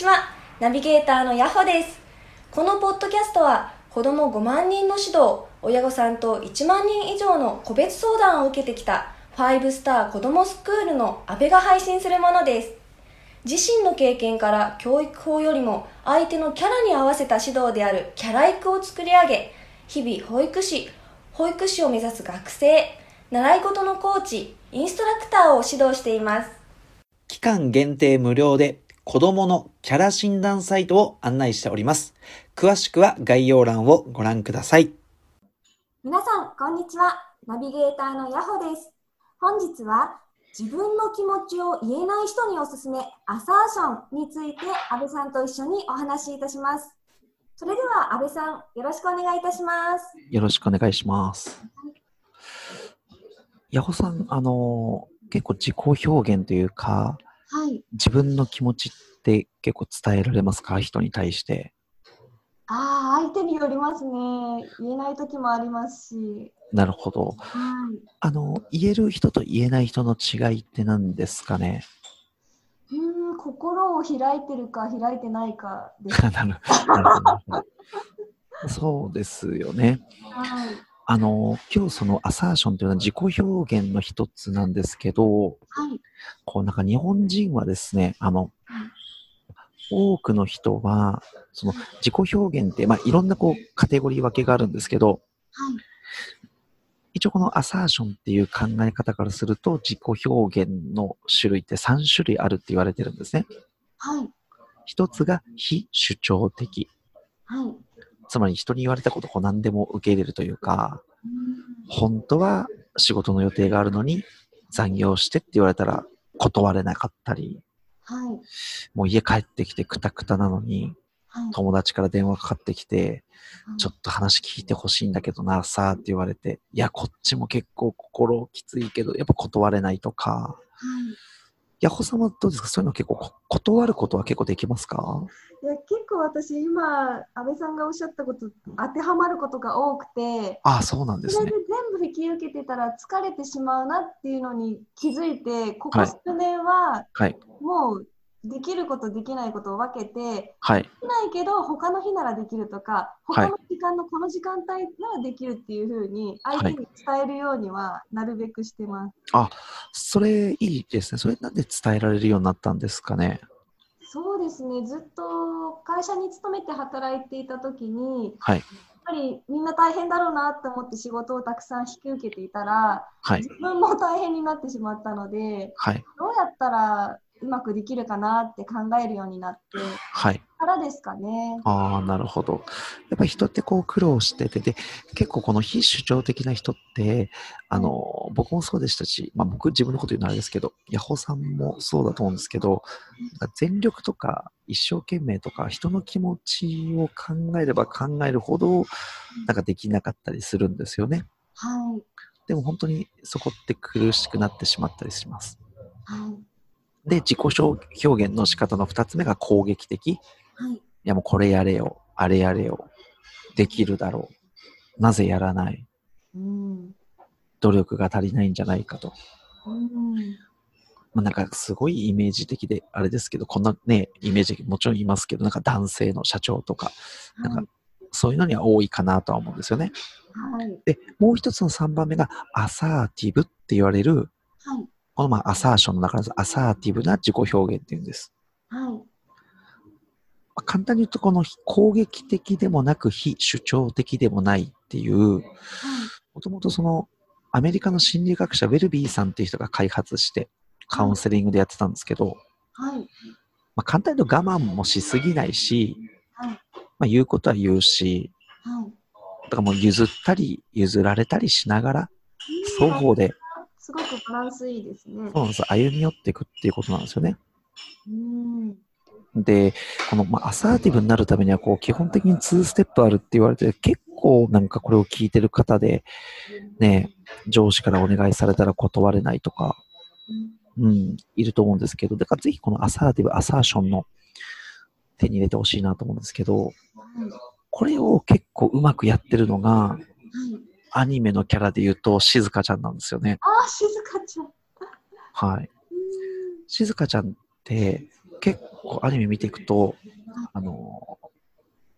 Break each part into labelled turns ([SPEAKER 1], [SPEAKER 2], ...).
[SPEAKER 1] こんにちは。ナビゲーターのヤホです。このポッドキャストは、子供5万人の指導、親御さんと1万人以上の個別相談を受けてきた、5スター子供スクールの安倍が配信するものです。自身の経験から教育法よりも相手のキャラに合わせた指導であるキャラ育を作り上げ、日々保育士、保育士を目指す学生、習い事のコーチ、インストラクターを指導しています。
[SPEAKER 2] 期間限定無料で子供のキャラ診断サイトを案内しております。詳しくは概要欄をご覧ください。
[SPEAKER 1] 皆さん、こんにちは。ナビゲーターのヤホです。本日は、自分の気持ちを言えない人におすすめ、アサーションについて、安倍さんと一緒にお話しいたします。それでは、安倍さん、よろしくお願いいたします。
[SPEAKER 2] よろしくお願いします。ヤホさん、あの、結構自己表現というか、
[SPEAKER 1] はい。
[SPEAKER 2] 自分の気持ちって結構伝えられますか？人に対して。
[SPEAKER 1] ああ、相手によりますね。言えない時もありますし。
[SPEAKER 2] なるほど。
[SPEAKER 1] はい。
[SPEAKER 2] あの、言える人と言えない人の違いって何ですかね？
[SPEAKER 1] うーん、心を開いてるか開いてないかです。
[SPEAKER 2] なるほど。そうですよね。
[SPEAKER 1] はい。
[SPEAKER 2] あの、今日そのアサーションというのは自己表現の一つなんですけど、
[SPEAKER 1] はい。
[SPEAKER 2] こうなんか日本人はですね、あの、多くの人は、その自己表現って、まあいろんなこうカテゴリー分けがあるんですけど、
[SPEAKER 1] はい。
[SPEAKER 2] 一応このアサーションっていう考え方からすると、自己表現の種類って3種類あるって言われてるんですね。
[SPEAKER 1] はい。
[SPEAKER 2] 一つが非主張的。
[SPEAKER 1] はい。
[SPEAKER 2] つまり人に言われたことを何でも受け入れるというか、本当は仕事の予定があるのに残業してって言われたら断れなかったり、
[SPEAKER 1] はい。
[SPEAKER 2] もう家帰ってきてクタクタなのに
[SPEAKER 1] はい。
[SPEAKER 2] 友達から電話かかってきて、
[SPEAKER 1] はい
[SPEAKER 2] ちょっと話聞いてほしいんだけどな、さあって言われて、いや、こっちも結構心きついけど、やっぱ断れないとか、
[SPEAKER 1] はい。
[SPEAKER 2] ヤホさんはどうですか？そういうの結構こ断ることは結構できますか？
[SPEAKER 3] いや結構私今安倍さんがおっしゃったこと当てはまることが多くて
[SPEAKER 2] ああ、そうなんですね
[SPEAKER 3] それで。全部引き受けてたら疲れてしまうなっていうのに気づいてここ
[SPEAKER 2] はい
[SPEAKER 3] 数年は
[SPEAKER 2] はい。
[SPEAKER 3] もうできることできないことを分けて
[SPEAKER 2] はい。
[SPEAKER 3] できないけど他の日ならできるとか
[SPEAKER 2] はい
[SPEAKER 3] 他の時間のこの時間帯ならできるっていうふうに相手に伝えるようにはなるべくしてます。
[SPEAKER 2] それいいですね。それなんで伝えられるようになったんですかね？
[SPEAKER 3] そうですねずっと会社に勤めて働いていた時に
[SPEAKER 2] はい。
[SPEAKER 3] やっぱりみんな大変だろうなって思って仕事をたくさん引き受けていたら
[SPEAKER 2] はい
[SPEAKER 3] 自。分も大変になってしまったので
[SPEAKER 2] はい。
[SPEAKER 3] どうやったらうまくできるかなって考えるようになって
[SPEAKER 2] はい。
[SPEAKER 3] からですかね。
[SPEAKER 2] ああ、なるほど。やっぱり人ってこう苦労してて、で、結構この非主張的な人って、あの、僕もそうでしたし、まあ僕自分のこと言うのはあれですけど、ヤホさんもそうだと思うんですけど、全力とか一生懸命とか人の気持ちを考えれば考えるほど、なんかできなかったりするんですよね。
[SPEAKER 3] はい、
[SPEAKER 2] でも本当にそこって苦しくなってしまったりします。
[SPEAKER 3] はい、
[SPEAKER 2] で、自己表現の仕方の二つ目が攻撃的。
[SPEAKER 3] はい、
[SPEAKER 2] いやもうこれやれよ、あれやれよ、できるだろう、なぜやらない、
[SPEAKER 3] うん、
[SPEAKER 2] 努力が足りないんじゃないかと。
[SPEAKER 3] うん、
[SPEAKER 2] まあ、なんかすごいイメージ的で、あれですけど、こんなね、イメージ的もちろんいますけど、なんか男性の社長とか、なん
[SPEAKER 3] はい
[SPEAKER 2] か、そういうのには多いかなとは思うんですよね。
[SPEAKER 3] はい、
[SPEAKER 2] で、もう一つの3番目がアサーティブって言われる、
[SPEAKER 3] はい、
[SPEAKER 2] このまあアサーションの中でアサーティブな自己表現っていうんです。
[SPEAKER 3] はい、
[SPEAKER 2] まあ簡単に言うと、この攻撃的でもなく非主張的でもないっていう、もともとそのアメリカの心理学者ウェルビーさんっていう人が開発してカウンセリングでやってたんですけど、
[SPEAKER 3] はい、
[SPEAKER 2] まあ、簡単に言うと我慢もしすぎないし、
[SPEAKER 3] はい、
[SPEAKER 2] まあ、言うことは言うし、
[SPEAKER 3] はい。
[SPEAKER 2] だからもう譲ったり譲られたりしながら、双方で、
[SPEAKER 3] すごくバランスいいですね。
[SPEAKER 2] そうなんです歩み寄っていくっていうことなんですよね。
[SPEAKER 3] うん、
[SPEAKER 2] で、この、まあ、アサーティブになるためには、こう、基本的に2ステップあるって言われて、結構なんかこれを聞いてる方で、ね、上司からお願いされたら断れないとか、うん、いると思うんですけど、だからぜひこのアサーティブ、アサーションの手に入れてほしいなと思うんですけど、
[SPEAKER 3] はい、
[SPEAKER 2] これを結構うまくやってるのが、
[SPEAKER 3] はい。
[SPEAKER 2] アニメのキャラで言うと、静香ちゃんなんですよね。
[SPEAKER 3] ああ、静香ちゃん。
[SPEAKER 2] はい。静香ちゃんって、結構アニメ見ていくと、あの、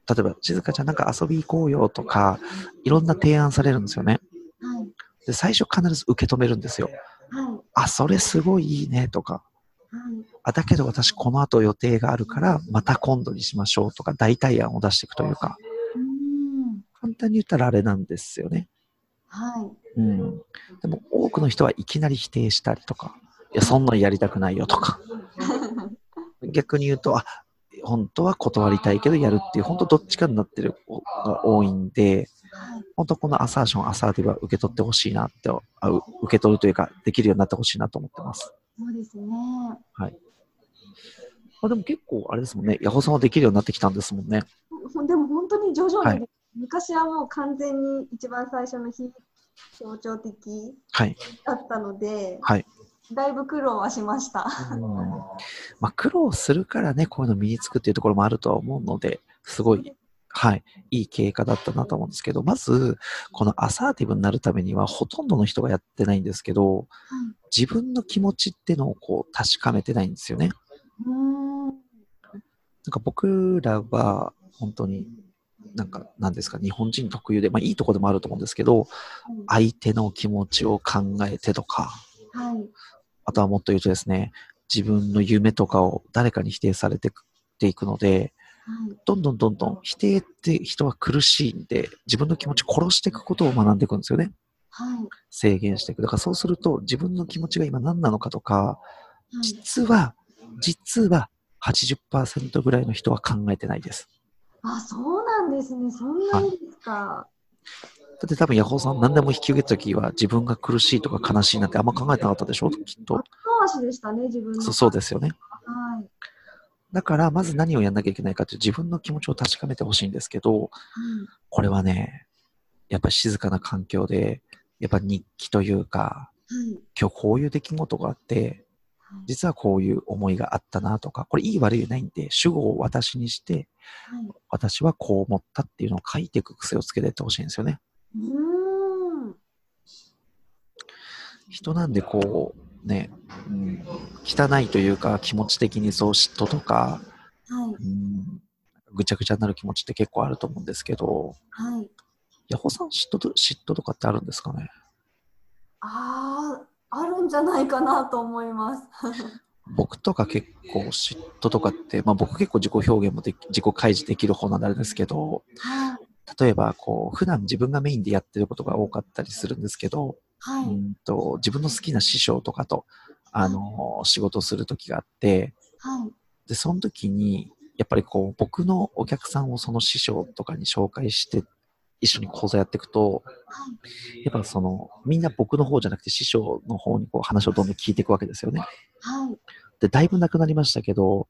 [SPEAKER 2] 例えば、静香ちゃんなんか遊び行こうよとか、いろんな提案されるんですよね。
[SPEAKER 3] はい。
[SPEAKER 2] で、最初必ず受け止めるんですよ。
[SPEAKER 3] はい。
[SPEAKER 2] あ、それすごいいいねとか、
[SPEAKER 3] はい。
[SPEAKER 2] あ、だけど私この後予定があるから、また今度にしましょうとか、代替案を出していくというか、
[SPEAKER 3] うーん。
[SPEAKER 2] 簡単に言ったらあれなんですよね。
[SPEAKER 3] はい。
[SPEAKER 2] うん。でも多くの人はいきなり否定したりとか、いや、そんなんやりたくないよとか、逆に言うと、あ、本当は断りたいけどやるっていう、本当どっちかになってる子が多いんで、
[SPEAKER 3] はい。
[SPEAKER 2] 本当このアサーション、アサーティブは受け取ってほしいなって、あう受け取るというか、できるようになってほしいなと思ってます。
[SPEAKER 3] そうですね。
[SPEAKER 2] はい。あでも結構、あれですもんね、ヤホさんはできるようになってきたんですもんね。
[SPEAKER 3] ほでも本当に徐々に、
[SPEAKER 2] はい
[SPEAKER 3] 昔はもう完全に一番最初の非象徴的
[SPEAKER 2] はい。
[SPEAKER 3] だったので、
[SPEAKER 2] はい。
[SPEAKER 3] だいぶ苦労はしました。
[SPEAKER 2] うんまあ、苦労するからね、こういうの身につくっていうところもあるとは思うので、すごい、はい、いい経過だったなと思うんですけど、まず、このアサーティブになるためには、ほとんどの人がやってないんですけど、自分の気持ちっていうのをこう確かめてないんですよね。
[SPEAKER 3] うーん。
[SPEAKER 2] なんか僕らは、本当に、なんか、なんですか、日本人特有で、まあいいところでもあると思うんですけど、相手の気持ちを考えてとか、
[SPEAKER 3] はい。
[SPEAKER 2] あとはもっと言うとですね、自分の夢とかを誰かに否定されていくので、
[SPEAKER 3] はい。
[SPEAKER 2] どんどんどんどん否定って人は苦しいんで、自分の気持ち殺していくことを学んでいくんですよね。
[SPEAKER 3] はい。
[SPEAKER 2] 制限していく。だからそうすると自分の気持ちが今何なのかとか、
[SPEAKER 3] はい。
[SPEAKER 2] 実は、実は80%ぐらいの人は考えてないです。
[SPEAKER 3] あ、そうなんですね。そんなにですか？
[SPEAKER 2] だって多分ヤホーさん何でも引き受けた時は自分が苦しいとか悲しいなんてあんま考えてなかったでしょ？きっと。
[SPEAKER 3] 後回しでしたね、自分の。
[SPEAKER 2] そうそうですよね。
[SPEAKER 3] はい。
[SPEAKER 2] だからまず何をやんなきゃいけないかっていう自分の気持ちを確かめてほしいんですけど、
[SPEAKER 3] はい。
[SPEAKER 2] これはね、やっぱり静かな環境で、やっぱ日記というか、
[SPEAKER 3] はい。
[SPEAKER 2] 今日こういう出来事があって、
[SPEAKER 3] はい。
[SPEAKER 2] 実はこういう思いがあったなとか、これいい悪いないんで、主語を私にして、
[SPEAKER 3] はい。
[SPEAKER 2] 私はこう思ったっていうのを書いていく癖をつけていってほしいんですよね。
[SPEAKER 3] うーん。
[SPEAKER 2] 人なんでこう、ね、うん、汚いというか気持ち的にそう嫉妬とか、
[SPEAKER 3] はい。
[SPEAKER 2] うん、ぐちゃぐちゃになる気持ちって結構あると思うんですけど、
[SPEAKER 3] はい。
[SPEAKER 2] ヤホさん嫉妬と嫉妬とかってあるんですかね？
[SPEAKER 3] ああ、あるんじゃないかなと思います。
[SPEAKER 2] 僕とか結構嫉妬とかって、まあ僕結構自己表現もでき自己開示できる方なんですけど、
[SPEAKER 3] はい。
[SPEAKER 2] 例えばこう、普段自分がメインでやってることが多かったりするんですけど、
[SPEAKER 3] はい。
[SPEAKER 2] うんと自分の好きな師匠とかと、あの仕事をする時があって、
[SPEAKER 3] はい。
[SPEAKER 2] で、その時に、やっぱりこう、僕のお客さんをその師匠とかに紹介して、一緒に講座やっていくと、
[SPEAKER 3] はい。
[SPEAKER 2] やっぱその、みんな僕の方じゃなくて師匠の方にこう話をどんどん聞いていくわけですよね。
[SPEAKER 3] はい。
[SPEAKER 2] で、だいぶなくなりましたけど、
[SPEAKER 3] は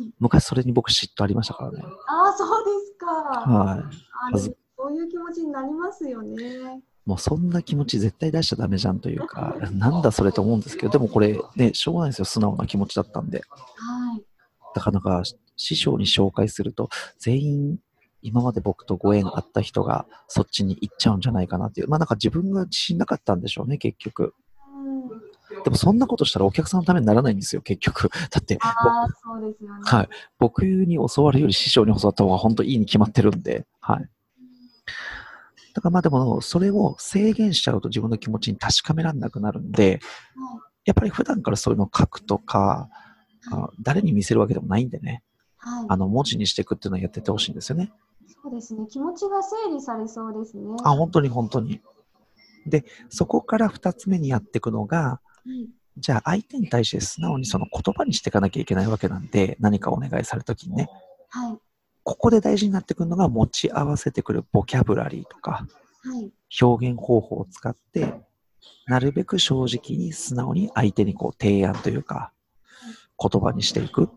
[SPEAKER 3] い。
[SPEAKER 2] 昔それに僕嫉妬ありましたからね。
[SPEAKER 3] ああ、そうですか。
[SPEAKER 2] はい。
[SPEAKER 3] そういう気持ちになりますよね。
[SPEAKER 2] もうそんな気持ち絶対出しちゃダメじゃんというか、なんだそれと思うんですけど、でもこれね、しょうがないですよ。素直な気持ちだったんで。
[SPEAKER 3] はい。
[SPEAKER 2] なかなか師匠に紹介すると、全員今まで僕とご縁あった人がそっちに行っちゃうんじゃないかなっていう。まあなんか自分が自信なかったんでしょうね、結局。
[SPEAKER 3] うん。
[SPEAKER 2] でもそんなことしたらお客さんのためにならないんですよ、結局。だって、
[SPEAKER 3] ああ、そうですよね。
[SPEAKER 2] はい。僕に教わるより師匠に教わった方が本当いいに決まってるんで、はい。だからまあでも、それを制限しちゃうと自分の気持ちに確かめられなくなるんで、やっぱり普段からそういうのを書くとか、あ誰に見せるわけでもないんでね。あの、文字にしていくっていうのをやってってほしいんですよね。
[SPEAKER 3] そうですね。気持ちが整理されそうですね。
[SPEAKER 2] あ、本当に本当に。で、そこから二つ目にやっていくのが、
[SPEAKER 3] はい。
[SPEAKER 2] じゃあ相手に対して素直にその言葉にしていかなきゃいけないわけなんで、何かお願いされた時にね、
[SPEAKER 3] はい。
[SPEAKER 2] ここで大事になってくるのが持ち合わせてくるボキャブラリーとか、
[SPEAKER 3] はい。
[SPEAKER 2] 表現方法を使って、なるべく正直に素直に相手にこう提案というか、言葉にしていく。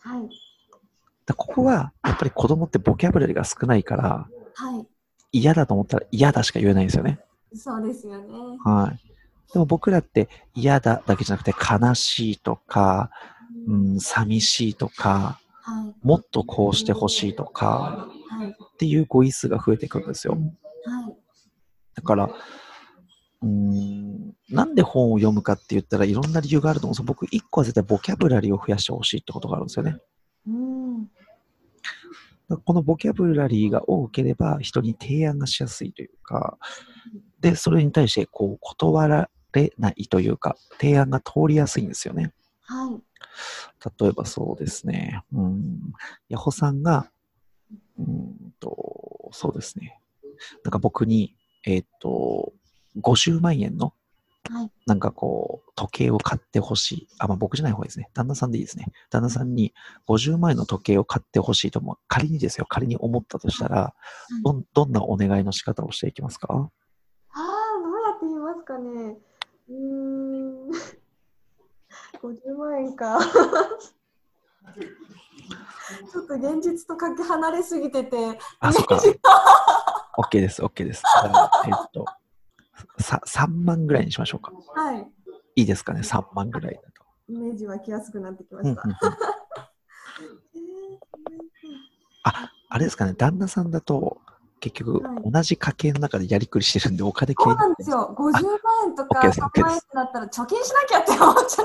[SPEAKER 3] はい。
[SPEAKER 2] だここは、やっぱり子供ってボキャブラリーが少ないから、
[SPEAKER 3] はい。
[SPEAKER 2] 嫌だと思ったら嫌だしか言えないんですよね。
[SPEAKER 3] そうですよね。
[SPEAKER 2] はい。でも僕らって嫌だだけじゃなくて悲しいとか、うん、寂しいとか、
[SPEAKER 3] はい。
[SPEAKER 2] もっとこうしてほしいとか
[SPEAKER 3] はい。
[SPEAKER 2] っていう語彙数が増えていくんですよ。
[SPEAKER 3] はい。
[SPEAKER 2] だから、うーん、なんで本を読むかって言ったらいろんな理由があると思うんですよ。僕、一個は絶対ボキャブラリーを増やしてほしいってことがあるんですよね。
[SPEAKER 3] うん。
[SPEAKER 2] このボキャブラリーが多ければ人に提案がしやすいというか、で、それに対してこう断られないというか、提案が通りやすいんですよね。
[SPEAKER 3] はい。
[SPEAKER 2] 例えばそうですね。うん。ヤホさんが、うんと、そうですね。なんか僕に、えっ、と、50万円の、
[SPEAKER 3] はい。
[SPEAKER 2] なんかこう、時計を買ってほしい。あ、まあ僕じゃない方ですね。旦那さんでいいですね。旦那さんに50万円の時計を買ってほしいとも、仮にですよ、仮に思ったとしたら、どん、どんなお願いの仕方をしていきますか？
[SPEAKER 3] ああ、どうやって言いますかね。うーん。50万円か。ちょっと現実とかけ離れすぎてて、
[SPEAKER 2] あ、そっか。OK です、OK です。えっと、さ、3万ぐらいにしましょうか。
[SPEAKER 3] はい。
[SPEAKER 2] いいですかね、3万ぐらいだと。
[SPEAKER 3] イメージ湧きやすくなってきま
[SPEAKER 2] うんうんうん
[SPEAKER 3] した。え
[SPEAKER 2] あ、あれですかね、旦那さんだと、結局
[SPEAKER 3] はい、
[SPEAKER 2] 同じ家計の中でやりくりしてるんで、お金
[SPEAKER 3] ーそう
[SPEAKER 2] 系
[SPEAKER 3] なんですよ。50万円とか
[SPEAKER 2] OK です
[SPEAKER 3] 3
[SPEAKER 2] OK です
[SPEAKER 3] 万円ってなったら貯金しなきゃって思っちゃ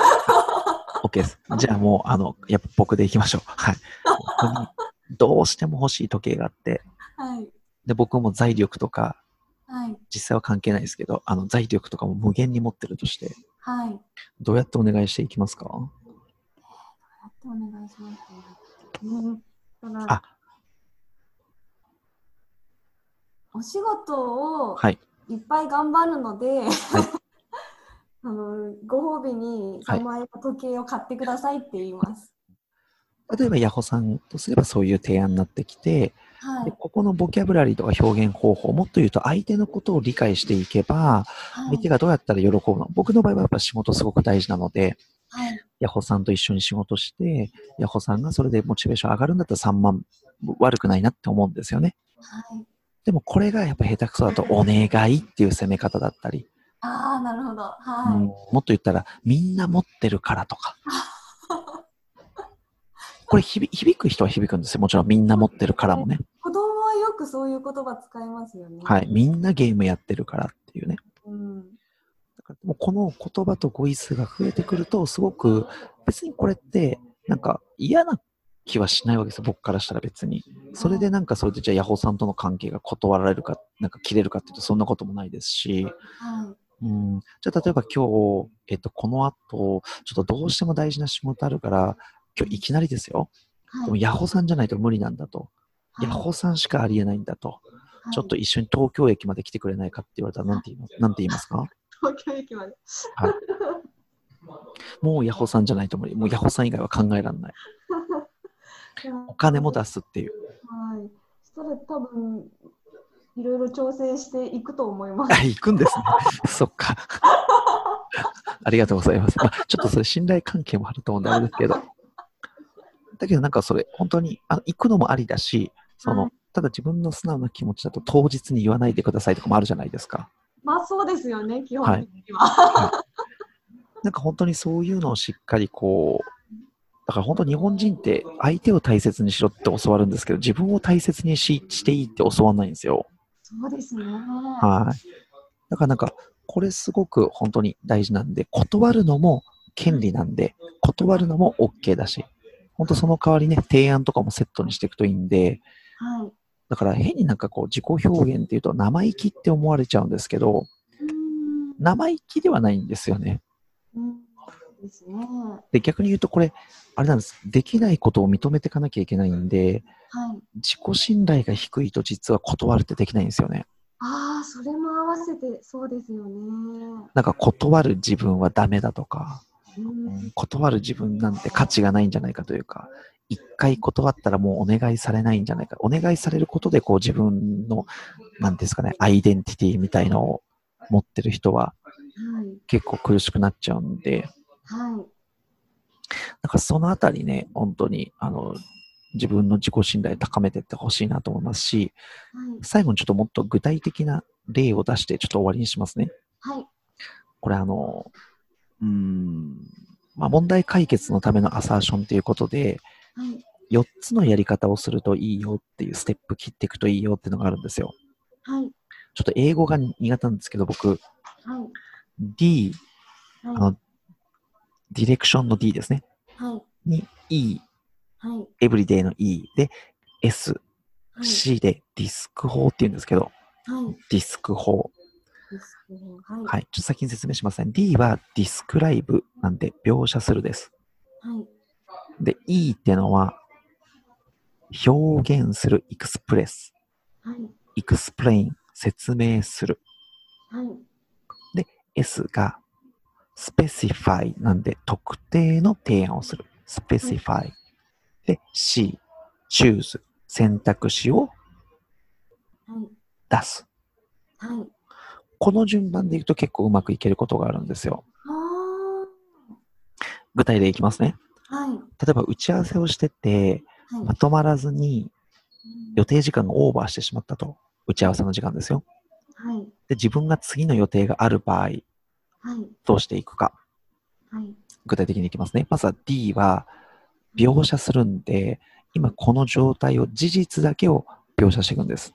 [SPEAKER 3] う。
[SPEAKER 2] OK です。じゃあもう、あの、やっぱ僕で行きましょう。はい。どうしても欲しい時計があって、
[SPEAKER 3] はい。
[SPEAKER 2] で、僕も財力とか、
[SPEAKER 3] はい。
[SPEAKER 2] 実際は関係ないですけど、あの、財力とかも無限に持ってるとして、
[SPEAKER 3] はい。やっ
[SPEAKER 2] どうやってお願いしていきますか？
[SPEAKER 3] てお願いします。うん。
[SPEAKER 2] あ
[SPEAKER 3] お仕事を
[SPEAKER 2] はい。
[SPEAKER 3] いっぱい頑張るので、あのご褒美に
[SPEAKER 2] はい
[SPEAKER 3] 3万円の時計を買ってくださいって言います。
[SPEAKER 2] 例えば、ヤホさんとすればそういう提案になってきて、
[SPEAKER 3] はい。
[SPEAKER 2] でここのボキャブラリーとか表現方法、もっと言うと相手のことを理解していけば、
[SPEAKER 3] はい。
[SPEAKER 2] 相手がどうやったら喜ぶの？僕の場合はやっぱ仕事すごく大事なので、
[SPEAKER 3] はい。
[SPEAKER 2] ヤホさんと一緒に仕事して、ヤホさんがそれでモチベーション上がるんだったら3万悪くないなって思うんですよね。
[SPEAKER 3] はい。
[SPEAKER 2] でもこれがやっぱ下手くそだとお願いっていう攻め方だったり、
[SPEAKER 3] ああ、なるほど。
[SPEAKER 2] うん
[SPEAKER 3] はい。
[SPEAKER 2] もっと言ったらみんな持ってるからとか。これ響響く人は響くんですよ。もちろんみんな持ってるからもね。
[SPEAKER 3] くそういう言葉使いますよね。
[SPEAKER 2] はい。みんなゲームやってるからっていうね。
[SPEAKER 3] うん。
[SPEAKER 2] だからもうこの言葉と語彙数が増えてくると、すごく別にこれってなんか嫌な気はしないわけですよ。僕からしたら別に。それでなんかそれでじゃあヤホーさんとの関係が断られるか、なんか切れるかっていうとそんなこともないですし、
[SPEAKER 3] はい。
[SPEAKER 2] うん、じゃあ例えば今日、えっと、この後、ちょっとどうしても大事な仕事あるから、今日いきなりですよ。でも
[SPEAKER 3] はい。
[SPEAKER 2] ヤホーさんじゃないと無理なんだと。ヤホーさんしかありえないんだと。
[SPEAKER 3] はい
[SPEAKER 2] ちょっと一緒に東京駅まで来てくれないかって言われたらなんて言いますなんて言いますか？
[SPEAKER 3] 東京駅まで。
[SPEAKER 2] はいもうヤホーさんじゃないと無理。もうヤホーさん以外は考えられない。お金も出すっていう。
[SPEAKER 3] はい。そしたら多分、いろいろ調整していくと思います。
[SPEAKER 2] あ、行くんですね。そっか。ありがとうございます。まあ、ちょっとそれ信頼関係もあると思うんであれですけど。だけどなんかそれ、本当にあの行くのもありだし、その、
[SPEAKER 3] はい
[SPEAKER 2] ただ自分の素直な気持ちだと当日に言わないでくださいとかもあるじゃないですか。
[SPEAKER 3] まあそうですよね、基本的には。
[SPEAKER 2] なんか本当にそういうのをしっかりこう、だから本当日本人って相手を大切にしろって教わるんですけど、自分を大切にししていいって教わんないんですよ。
[SPEAKER 3] そうですね。
[SPEAKER 2] はい。だからなんか、これすごく本当に大事なんで、断るのも権利なんで、断るのも OK だし、本当その代わりね、提案とかもセットにしていくといいんで、
[SPEAKER 3] はい。
[SPEAKER 2] だから変になんかこう自己表現っていうと生意気って思われちゃうんですけど、
[SPEAKER 3] うーん
[SPEAKER 2] 生意気ではないんですよね。
[SPEAKER 3] うんですね。
[SPEAKER 2] で、逆に言うとこれ、あれなんです。できないことを認めていかなきゃいけないんで、
[SPEAKER 3] はい。
[SPEAKER 2] 自己信頼が低いと実は断るってできないんですよね。
[SPEAKER 3] ああ、それも合わせてそうですよね。
[SPEAKER 2] なんか断る自分はダメだとか、断る自分なんて価値がないんじゃないかというか、一回断ったらもうお願いされないんじゃないか。お願いされることでこう自分の、なんですかね、アイデンティティみたいのを持ってる人は
[SPEAKER 3] はい。
[SPEAKER 2] 結構苦しくなっちゃうんで、
[SPEAKER 3] はい。
[SPEAKER 2] なんかそのあたりね、本当に、あの、自分の自己信頼高めていってほしいなと思いますし、
[SPEAKER 3] はい。
[SPEAKER 2] 最後にちょっともっと具体的な例を出してちょっと終わりにしますね。
[SPEAKER 3] はい。
[SPEAKER 2] これあの、うーん、まあ問題解決のためのアサーションということで、
[SPEAKER 3] はい。
[SPEAKER 2] 4つのやり方をするといいよっていうステップ切っていくといいよっていうのがあるんですよ。
[SPEAKER 3] はい。
[SPEAKER 2] ちょっと英語が苦手なんですけど、僕、
[SPEAKER 3] はい。
[SPEAKER 2] D、あ
[SPEAKER 3] は
[SPEAKER 2] の、ディレクションの D ですね。
[SPEAKER 3] い。はい。
[SPEAKER 2] に E、
[SPEAKER 3] はい。
[SPEAKER 2] everyday の E で S、
[SPEAKER 3] はい。
[SPEAKER 2] C で DESC 法っていうんですけど、
[SPEAKER 3] はい。
[SPEAKER 2] DESC 法。
[SPEAKER 3] はい。
[SPEAKER 2] はい。ちょっと先に説明しますね。D は describe なんで描写するです。
[SPEAKER 3] はい。
[SPEAKER 2] で、E ってのは表現する、 express、
[SPEAKER 3] はい。
[SPEAKER 2] explain、説明する。
[SPEAKER 3] はい。
[SPEAKER 2] S がspecify なんで特定の提案をする。 specify。で、C、choose、選択肢を
[SPEAKER 3] はい。
[SPEAKER 2] 出す。
[SPEAKER 3] はい。
[SPEAKER 2] この順番でいくと結構うまくいけることがあるんですよ。
[SPEAKER 3] あ
[SPEAKER 2] 具体例いきますね。
[SPEAKER 3] あ。はい。
[SPEAKER 2] 例えば打ち合わせをしてて、
[SPEAKER 3] はい。
[SPEAKER 2] まとまらずに予定時間がオーバーしてしまったと。打ち合わせの時間ですよ。
[SPEAKER 3] はい。
[SPEAKER 2] で、自分が次の予定がある場合、
[SPEAKER 3] はい。
[SPEAKER 2] どうしていくか。
[SPEAKER 3] はい。
[SPEAKER 2] 具体的にいきますね。まずは D は描写するんで、今この状態を事実だけを描写していくんです。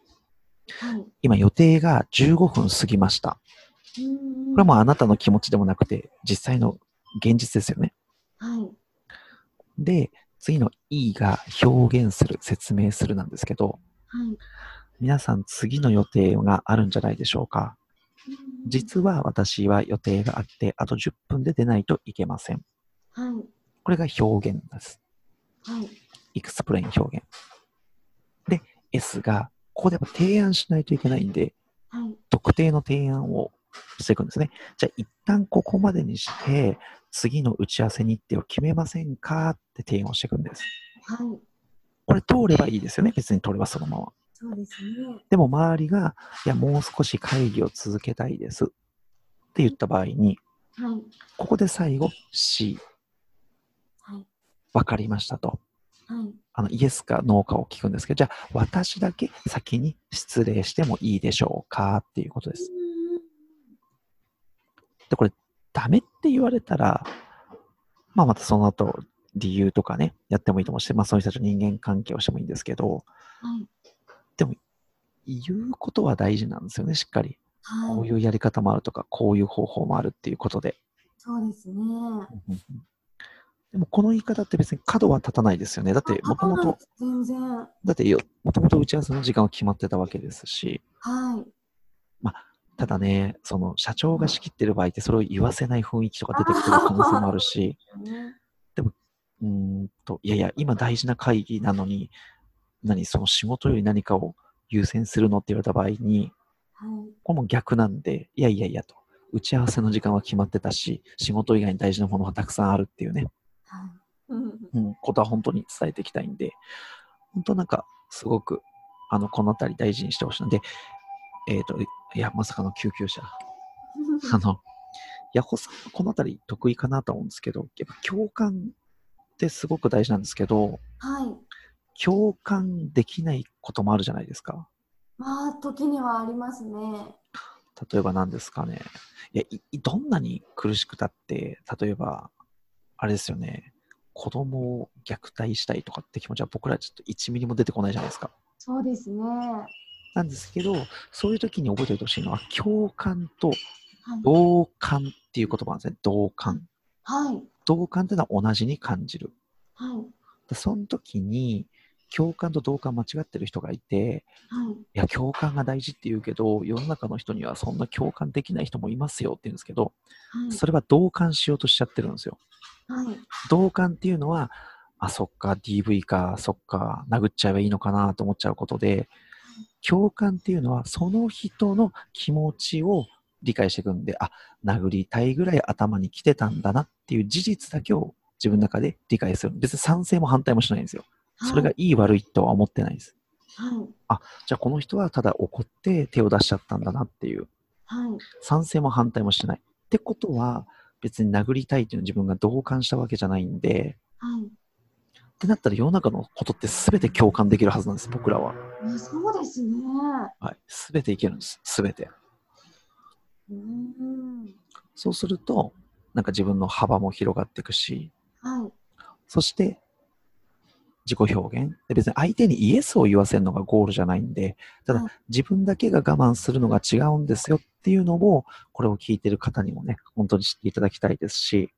[SPEAKER 3] はい。
[SPEAKER 2] 今予定が15分過ぎました。こ
[SPEAKER 3] こ
[SPEAKER 2] れはもうあなたの気持ちでもなくて、実際の現実ですよね。
[SPEAKER 3] はい。
[SPEAKER 2] で、次の E が表現する、説明するなんですけど、
[SPEAKER 3] はい。
[SPEAKER 2] 皆さん次の予定があるんじゃないでしょうか。実は私は予定があって、あと10分で出ないといけません。
[SPEAKER 3] はい。
[SPEAKER 2] これが表現です。
[SPEAKER 3] はい。
[SPEAKER 2] explain 表現。で、S が、ここでやっぱ提案しないといけないんで、
[SPEAKER 3] はい。
[SPEAKER 2] 特定の提案をしていくんですね。じゃあ一旦ここまでにして、次の打ち合わせ日程を決めませんか？って提案をしていくんです。
[SPEAKER 3] はい。
[SPEAKER 2] これ通ればいいですよね？別に通ればそのまま。
[SPEAKER 3] そうですね。
[SPEAKER 2] でも周りが、いや、もう少し会議を続けたいですって言った場合に、
[SPEAKER 3] はい。
[SPEAKER 2] ここで最後 C、
[SPEAKER 3] はい。
[SPEAKER 2] わかりましたと。
[SPEAKER 3] はい。
[SPEAKER 2] あの、イエスかノーかを聞くんですけど、じゃあ私だけ先に失礼してもいいでしょうかっていうことです。で、これ、ダメって言われたら、まあまたその後、理由とかね、やってもいいと思うし、まあそういう人たちの人間関係をしてもいいんですけど、
[SPEAKER 3] はい。
[SPEAKER 2] 言うことは大事なんですよね、しっかり。こう
[SPEAKER 3] はい。
[SPEAKER 2] いうやり方もあるとか、こういう方法もあるっていうことで。
[SPEAKER 3] そうですね。
[SPEAKER 2] でもこの言い方って別に角は立たないですよね。だってもともと、
[SPEAKER 3] 全然。
[SPEAKER 2] だってよ、もともと打ち合わせの時間は決まってたわけですし、
[SPEAKER 3] はい。
[SPEAKER 2] ただね、その社長が仕切ってる場合ってそれを言わせない雰囲気とか出てくる可能性もあるし、
[SPEAKER 3] ね。
[SPEAKER 2] うーんと、いやいや、今大事な会議なのに、何、その仕事より何かを優先するのって言われた場合に、
[SPEAKER 3] はい。
[SPEAKER 2] これも逆なんで、いやいやいやと。打ち合わせの時間は決まってたし、仕事以外に大事なものがたくさんあるっていうね、
[SPEAKER 3] はい。うん。
[SPEAKER 2] うん、ことは本当に伝えていきたいんで、本当なんか、すごく、あの、このあたり大事にしてほしいので、えっ、と、いや、まさかの救急車。あの、ヤホさん、このあたり得意かなと思うんですけど、やっぱ共感ってすごく大事なんですけど、
[SPEAKER 3] はい。
[SPEAKER 2] 共感できないこともあるじゃないですか。
[SPEAKER 3] まあ、時にはありますね。
[SPEAKER 2] 例えば何ですかね。いや、どんなに苦しくたって、例えば、あれですよね、子供を虐待したいとかって気持ちは僕らちょっと1ミリも出てこないじゃないですか。
[SPEAKER 3] そうですね。は
[SPEAKER 2] なんですけど、そういう時に覚えておいてほしいのは、共感と
[SPEAKER 3] い。
[SPEAKER 2] 同感っていう言葉なんですね。同感。
[SPEAKER 3] はい。
[SPEAKER 2] 同感っていうのは同じに感じる。
[SPEAKER 3] はい。
[SPEAKER 2] でその時に、共感と同感間違ってる人がいて、
[SPEAKER 3] はい。
[SPEAKER 2] いや、共感が大事って言うけど、世の中の人にはそんな共感できない人もいますよって言うんですけど、
[SPEAKER 3] はい。
[SPEAKER 2] それは同感しようとしちゃってるんですよ。
[SPEAKER 3] はい。
[SPEAKER 2] 同感っていうのは、あ、そっか、DV か、そっか、殴っちゃえばいいのかなと思っちゃうことで、共感っていうのは、その人の気持ちを理解していくんで、あ、殴りたいぐらい頭に来てたんだなっていう事実だけを自分の中で理解する。別に賛成も反対もしないんですよ。それがいい悪いとは思ってないです。
[SPEAKER 3] はい。
[SPEAKER 2] じゃあこの人はただ怒って手を出しちゃったんだなっていう。
[SPEAKER 3] はい。
[SPEAKER 2] 賛成も反対もしてない。ってことは、別に殴りたいっていうのを自分が同感したわけじゃないんで、
[SPEAKER 3] はい。
[SPEAKER 2] ってなったら世の中のことって全て共感できるはずなんです、僕らは。
[SPEAKER 3] あそうですね。
[SPEAKER 2] はい。全ていけるんです、全て。
[SPEAKER 3] うーん。
[SPEAKER 2] そうすると、なんか自分の幅も広がっていくし、
[SPEAKER 3] はい。
[SPEAKER 2] そして、自己表現。で別に相手にイエスを言わせるのがゴールじゃないんで、ただ
[SPEAKER 3] はい
[SPEAKER 2] 自分だけが我慢するのが違うんですよっていうのを、これを聞いてる方にもね、本当に知っていただきたいですし、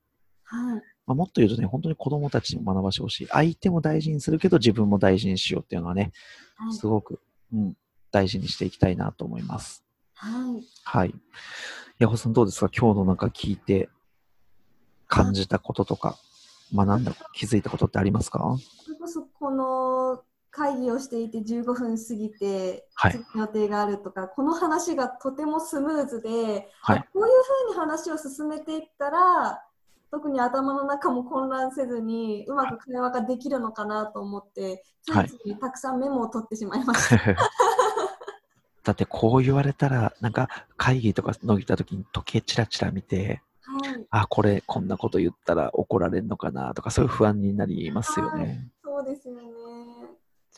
[SPEAKER 3] はい。
[SPEAKER 2] まあ、もっと言うとね、本当に子供たちにも学ばしてほしい。相手も大事にするけど自分も大事にしようっていうのはね、
[SPEAKER 3] はい。
[SPEAKER 2] すごく、うん、大事にしていきたいなと思います。
[SPEAKER 3] はい。
[SPEAKER 2] はい。ヤホさんどうですか？今日のなんか聞いて感じたこととか、学んだ、気づいたことってありますか？
[SPEAKER 3] この会議をしていて15分過ぎて、
[SPEAKER 2] はい
[SPEAKER 3] 予定があるとか、この話がとてもスムーズで、
[SPEAKER 2] はい
[SPEAKER 3] あこういうふうに話を進めていったら、特に頭の中も混乱せずにうまく会話ができるのかなと思って、ついついたくさんメモを取ってしまいました。
[SPEAKER 2] だってこう言われたら、なんか会議とか伸びた時に時計チラチラ見て、
[SPEAKER 3] はい、
[SPEAKER 2] あ、これこんなこと言ったら怒られるのかなとか、そういう不安になりま
[SPEAKER 3] すよね。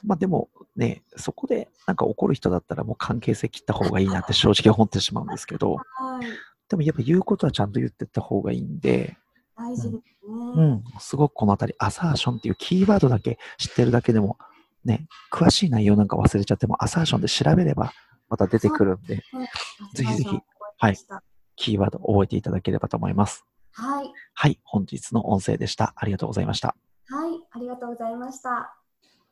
[SPEAKER 2] まあでもね、そこでなんか怒る人だったらもう関係性切った方がいいなって正直思ってしまうんですけど、
[SPEAKER 3] はい、
[SPEAKER 2] でもやっぱ言うことはちゃんと言ってった方がいいんで、
[SPEAKER 3] 大事ですね。
[SPEAKER 2] うん、すごくこのあたり、アサーションっていうキーワードだけ知ってるだけでも、ね、詳しい内容なんか忘れちゃっても、アサーションで調べればまた出てくるんで、ぜひぜひはいキーワード覚えていただければと思います。
[SPEAKER 3] はい、
[SPEAKER 2] はい、本日の音声でした。ありがとうございました。
[SPEAKER 3] はい、ありがとうございました。